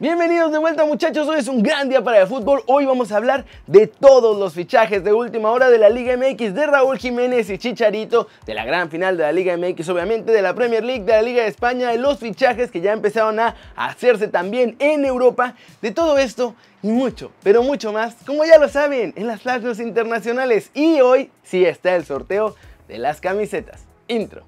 Bienvenidos de vuelta muchachos, hoy es un gran día para el fútbol, hoy vamos a hablar de todos los fichajes de última hora de la Liga MX, de Raúl Jiménez y Chicharito, de la gran final de la Liga MX obviamente, de la Premier League, de la Liga de España, de los fichajes que ya empezaron a hacerse también en Europa, de todo esto y mucho, pero mucho más, como ya lo saben, en las flashes internacionales y hoy sí está el sorteo de las camisetas. Intro.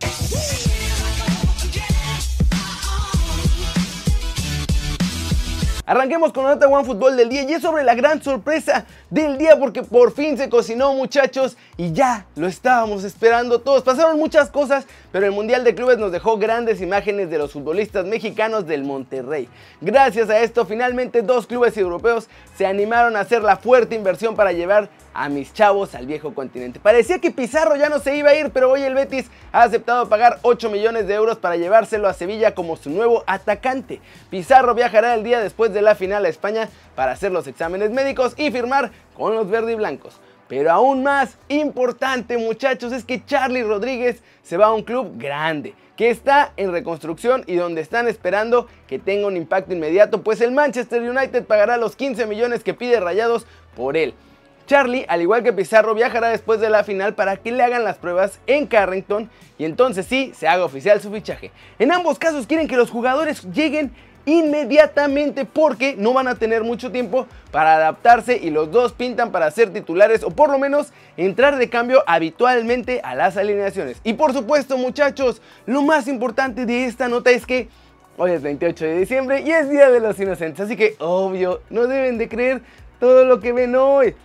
Arranquemos con la nota One Fútbol del día y es sobre la gran sorpresa del día porque por fin se cocinó muchachos y ya lo estábamos esperando todos. Pasaron muchas cosas, pero el Mundial de Clubes nos dejó grandes imágenes de los futbolistas mexicanos del Monterrey. Gracias a esto, finalmente dos clubes europeos se animaron a hacer la fuerte inversión para llevar a mis chavos al viejo continente. Parecía que Pizarro ya no se iba a ir, pero hoy el Betis ha aceptado pagar 8 millones de euros para llevárselo a Sevilla como su nuevo atacante. Pizarro viajará el día después de la final a España para hacer los exámenes médicos y firmar con los verde y blancos. Pero aún más importante muchachos es que Charlie Rodríguez se va a un club grande que está en reconstrucción y donde están esperando que tenga un impacto inmediato, pues el Manchester United pagará los 15 millones que pide Rayados por él. Charlie, al igual que Pizarro, viajará después de la final para que le hagan las pruebas en Carrington y entonces sí se haga oficial su fichaje. En ambos casos quieren que los jugadores lleguen inmediatamente porque no van a tener mucho tiempo para adaptarse y los dos pintan para ser titulares o por lo menos entrar de cambio habitualmente a las alineaciones. Y por supuesto muchachos, lo más importante de esta nota es que hoy es 28 de diciembre y es Día de los Inocentes, así que obvio, no deben de creer todo lo que ven hoy.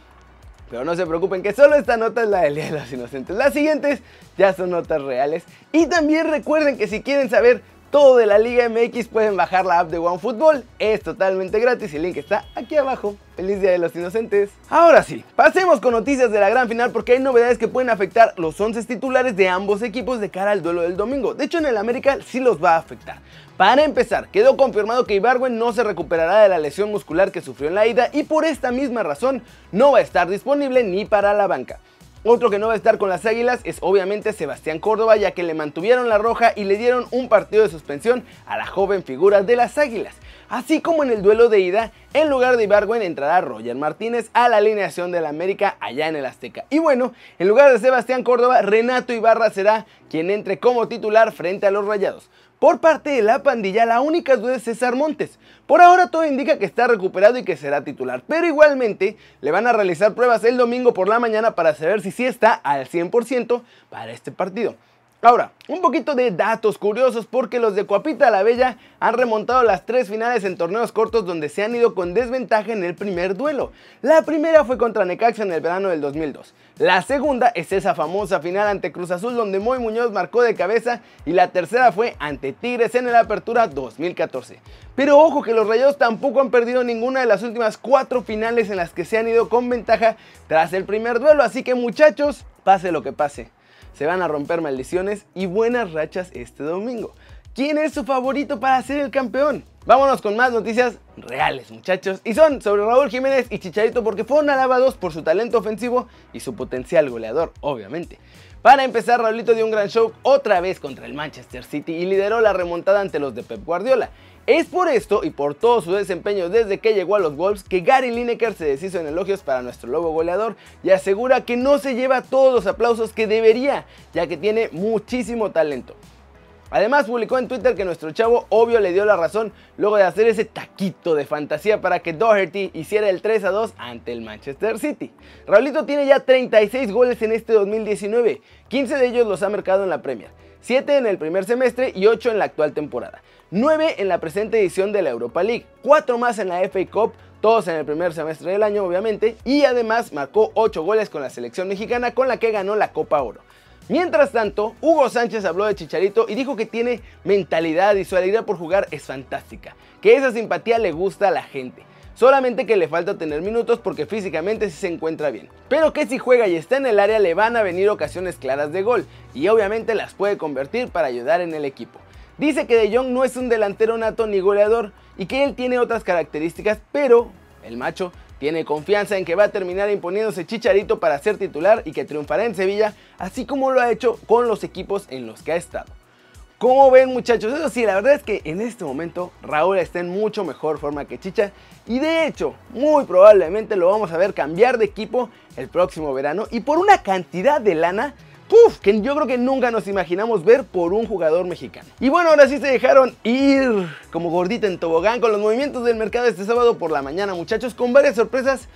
Pero no se preocupen que solo esta nota es la del Día de los Inocentes. Las siguientes ya son notas reales. Y también recuerden que si quieren saber todo de la Liga MX pueden bajar la app de OneFootball. Es totalmente gratis y el link está aquí abajo. Feliz Día de los Inocentes. Ahora sí, pasemos con noticias de la gran final porque hay novedades que pueden afectar los 11 titulares de ambos equipos de cara al duelo del domingo. De hecho, en el América sí los va a afectar. Para empezar, quedó confirmado que Ibargüen no se recuperará de la lesión muscular que sufrió en la ida y por esta misma razón no va a estar disponible ni para la banca. Otro que no va a estar con las Águilas es obviamente Sebastián Córdoba, ya que le mantuvieron la roja y le dieron un partido de suspensión a la joven figura de las Águilas. Así como en el duelo de ida, en lugar de Ibargüen entrará Roger Martínez a la alineación del América allá en el Azteca. Y bueno, en lugar de Sebastián Córdoba, Renato Ibarra será quien entre como titular frente a los Rayados. Por parte de la pandilla, la única duda es César Montes. Por ahora todo indica que está recuperado y que será titular, pero igualmente le van a realizar pruebas el domingo por la mañana para saber si sí está al 100% para este partido. Ahora, un poquito de datos curiosos porque los de Coapita la Bella han remontado las tres finales en torneos cortos donde se han ido con desventaja en el primer duelo. La primera fue contra Necaxa en el verano del 2002. La segunda es esa famosa final ante Cruz Azul donde Moy Muñoz marcó de cabeza y la tercera fue ante Tigres en el Apertura 2014. Pero ojo que los Rayados tampoco han perdido ninguna de las últimas cuatro finales en las que se han ido con ventaja tras el primer duelo, así que muchachos, pase lo que pase se van a romper maldiciones y buenas rachas este domingo. ¿Quién es su favorito para ser el campeón? Vámonos con más noticias reales, muchachos. Y son sobre Raúl Jiménez y Chicharito porque fueron alabados por su talento ofensivo y su potencial goleador, obviamente. Para empezar, Raulito dio un gran show otra vez contra el Manchester City y lideró la remontada ante los de Pep Guardiola. Es por esto y por todo su desempeño desde que llegó a los Wolves que Gary Lineker se deshizo en elogios para nuestro lobo goleador y asegura que no se lleva todos los aplausos que debería, ya que tiene muchísimo talento. Además publicó en Twitter que nuestro chavo obvio le dio la razón luego de hacer ese taquito de fantasía para que Doherty hiciera el 3 a 2 ante el Manchester City. Raulito tiene ya 36 goles en este 2019, 15 de ellos los ha marcado en la Premier, 7 en el primer semestre y 8 en la actual temporada. 9 en la presente edición de la Europa League, 4 más en la FA Cup, todos en el primer semestre del año obviamente, y además marcó 8 goles con la selección mexicana con la que ganó la Copa Oro. Mientras tanto, Hugo Sánchez habló de Chicharito y dijo que tiene mentalidad y su alegría por jugar es fantástica, que esa simpatía le gusta a la gente. Solamente que le falta tener minutos porque físicamente sí se encuentra bien. Pero que si juega y está en el área le van a venir ocasiones claras de gol y obviamente las puede convertir para ayudar en el equipo. Dice que De Jong no es un delantero nato ni goleador y que él tiene otras características, pero el macho tiene confianza en que va a terminar imponiéndose Chicharito para ser titular y que triunfará en Sevilla, así como lo ha hecho con los equipos en los que ha estado. Como ven muchachos, eso sí, la verdad es que en este momento Raúl está en mucho mejor forma que Chicha y de hecho, muy probablemente lo vamos a ver cambiar de equipo el próximo verano y por una cantidad de lana Que yo creo que nunca nos imaginamos ver por un jugador mexicano. Y bueno, ahora sí se dejaron ir como gordita en tobogán con los movimientos del mercado este sábado por la mañana, muchachos, con varias sorpresas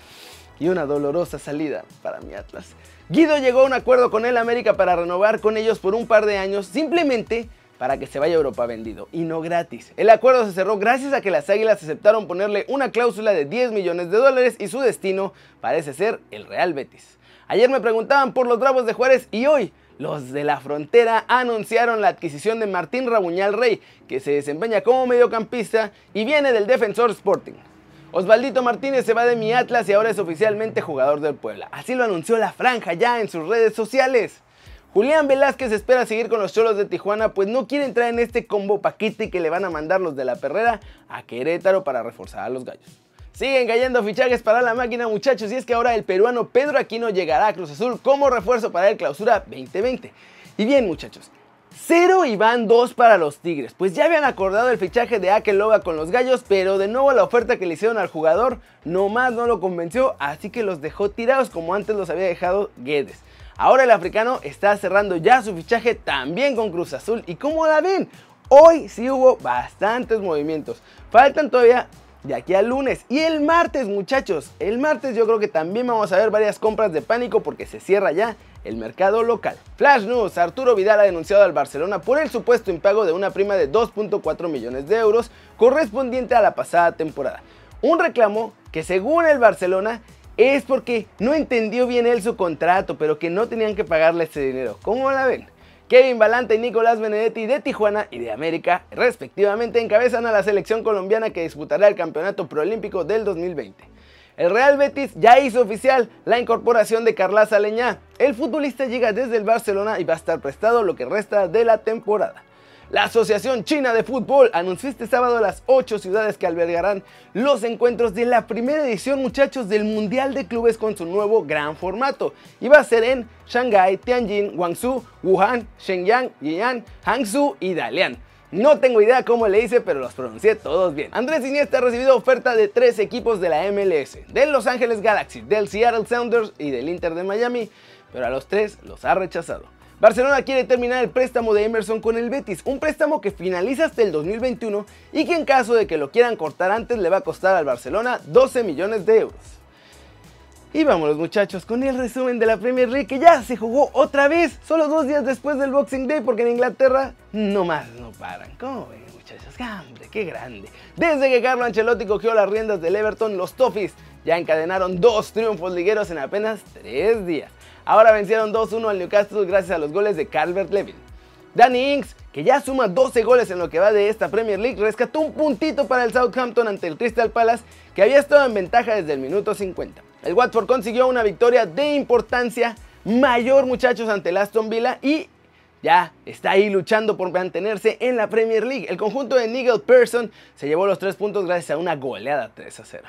y una dolorosa salida para mi Atlas. Guido llegó a un acuerdo con el América para renovar con ellos por un par de años, simplemente para que se vaya a Europa vendido y no gratis. El acuerdo se cerró gracias a que las Águilas aceptaron ponerle una cláusula de 10 millones de dólares y su destino parece ser el Real Betis. Ayer me preguntaban por los Bravos de Juárez y hoy los de la frontera anunciaron la adquisición de Martín Rabuñal Rey, que se desempeña como mediocampista y viene del Defensor Sporting. Osvaldito Martínez se va de mi Atlas y ahora es oficialmente jugador del Puebla. Así lo anunció la franja ya en sus redes sociales. Julián Velázquez espera seguir con los Cholos de Tijuana, pues no quiere entrar en este combo paquete que le van a mandar los de la perrera a Querétaro para reforzar a los gallos. Siguen cayendo fichajes para la máquina muchachos y es que ahora el peruano Pedro Aquino llegará a Cruz Azul como refuerzo para el clausura 2020. Y bien muchachos, Cero y van dos para los Tigres, pues ya habían acordado el fichaje de Akeloba con los Gallos, pero de nuevo la oferta que le hicieron al jugador nomás no lo convenció, así que los dejó tirados como antes los había dejado Guedes. Ahora el africano está cerrando ya su fichaje también con Cruz Azul. ¿Y como la ven? Hoy sí hubo bastantes movimientos. Faltan todavía de aquí al lunes. Y el martes, muchachos, el martes yo creo que también vamos a ver varias compras de pánico porque se cierra ya el mercado local. Flash News, Arturo Vidal ha denunciado al Barcelona por el supuesto impago de una prima de 2.4 millones de euros correspondiente a la pasada temporada. Un reclamo que según el Barcelona es porque no entendió bien él su contrato, pero que no tenían que pagarle ese dinero. ¿Cómo la ven? Kevin Balanta y Nicolás Benedetti de Tijuana y de América, respectivamente, encabezan a la selección colombiana que disputará el Campeonato Proolímpico del 2020. El Real Betis ya hizo oficial la incorporación de Carlas Aleñá. El futbolista llega desde el Barcelona y va a estar prestado lo que resta de la temporada. La Asociación China de Fútbol anunció este sábado las 8 ciudades que albergarán los encuentros de la primera edición, muchachos, del Mundial de Clubes con su nuevo gran formato. Y va a ser en Shanghai, Tianjin, Guangzhou, Wuhan, Shenyang, Yiyan, Hangzhou y Dalian. No tengo idea cómo le hice, pero los pronuncié todos bien. Andrés Iniesta ha recibido oferta de tres equipos de la MLS, del Los Angeles Galaxy, del Seattle Sounders y del Inter de Miami, pero a los tres los ha rechazado. Barcelona quiere terminar el préstamo de Emerson con el Betis, un préstamo que finaliza hasta el 2021 y que en caso de que lo quieran cortar antes le va a costar al Barcelona 12 millones de euros. Y vámonos muchachos con el resumen de la Premier League que ya se jugó otra vez, solo dos días después del Boxing Day porque en Inglaterra no más no paran. ¿Cómo ven muchachos? ¡Hombre, qué grande! Desde que Carlo Ancelotti cogió las riendas del Everton, los Toffees ya encadenaron dos triunfos ligueros en apenas tres días. Ahora vencieron 2-1 al Newcastle gracias a los goles de Calvert Levin. Danny Ings, que ya suma 12 goles en lo que va de esta Premier League, rescató un puntito para el Southampton ante el Crystal Palace, que había estado en ventaja desde el minuto 50. El Watford consiguió una victoria de importancia mayor, muchachos, ante el Aston Villa y ya está ahí luchando por mantenerse en la Premier League. El conjunto de Nigel Pearson se llevó los 3 puntos gracias a una goleada 3 0.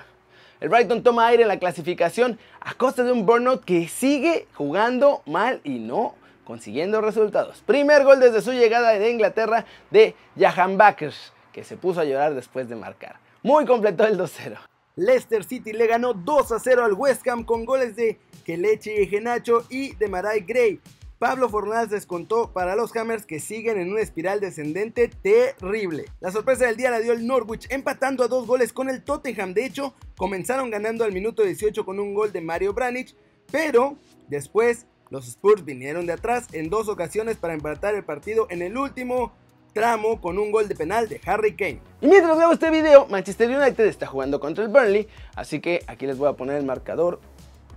El Brighton toma aire en la clasificación a costa de un burnout que sigue jugando mal y no consiguiendo resultados. Primer gol desde su llegada de Inglaterra de Jahan Backers, que se puso a llorar después de marcar. Muy completo el 2-0. Leicester City le ganó 2 0 al West Ham con goles de Kelechi Genacho y de Marai Gray. Pablo Fornás descontó para los Hammers que siguen en una espiral descendente terrible. La sorpresa del día la dio el Norwich empatando a dos goles con el Tottenham. De hecho, comenzaron ganando al minuto 18 con un gol de Mario Branich, pero después los Spurs vinieron de atrás en dos ocasiones para empatar el partido en el último tramo con un gol de penal de Harry Kane. Y mientras veo este video, Manchester United está jugando contra el Burnley, así que aquí les voy a poner el marcador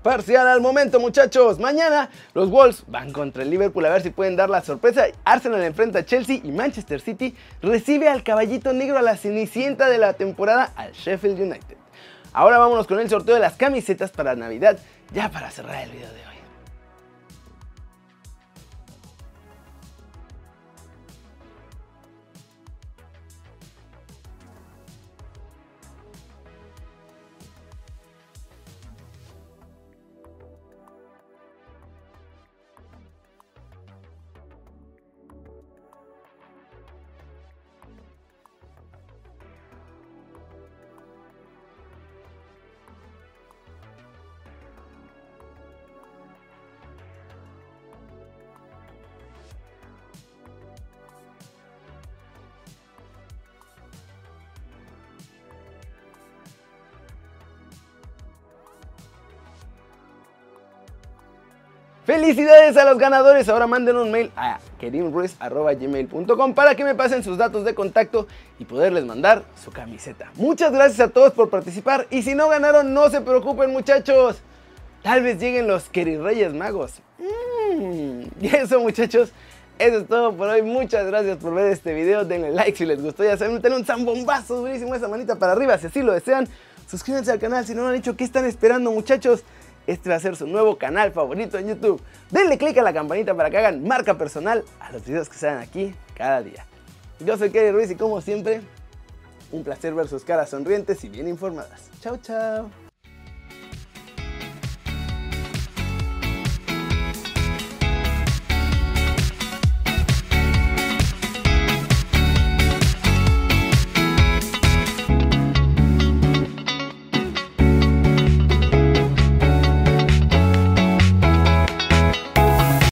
Parcial al momento, muchachos. Mañana los Wolves van contra el Liverpool a ver si pueden dar la sorpresa. Arsenal enfrenta a Chelsea y Manchester City recibe al caballito negro a la cenicienta de la temporada al Sheffield United. Ahora vámonos con el sorteo de las camisetas para Navidad, ya para cerrar el video de hoy. Felicidades a los ganadores. Ahora manden un mail a kerimruiz.gmail.com para que me pasen sus datos de contacto y poderles mandar su camiseta. Muchas gracias a todos por participar y si no ganaron no se preocupen muchachos. Tal vez lleguen los Reyes Magos. Mm, y eso muchachos. Eso es todo por hoy. Muchas gracias por ver este video. Denle like si les gustó. Ya saben, tener un zambombazo durísimo esa manita para arriba si así lo desean. Suscríbanse al canal si no lo han hecho. ¿Qué están esperando muchachos? Este va a ser su nuevo canal favorito en YouTube. Denle click a la campanita para que hagan marca personal a los videos que salen aquí cada día. Yo soy Kerry Ruiz y como siempre, un placer ver sus caras sonrientes y bien informadas. Chao, chao.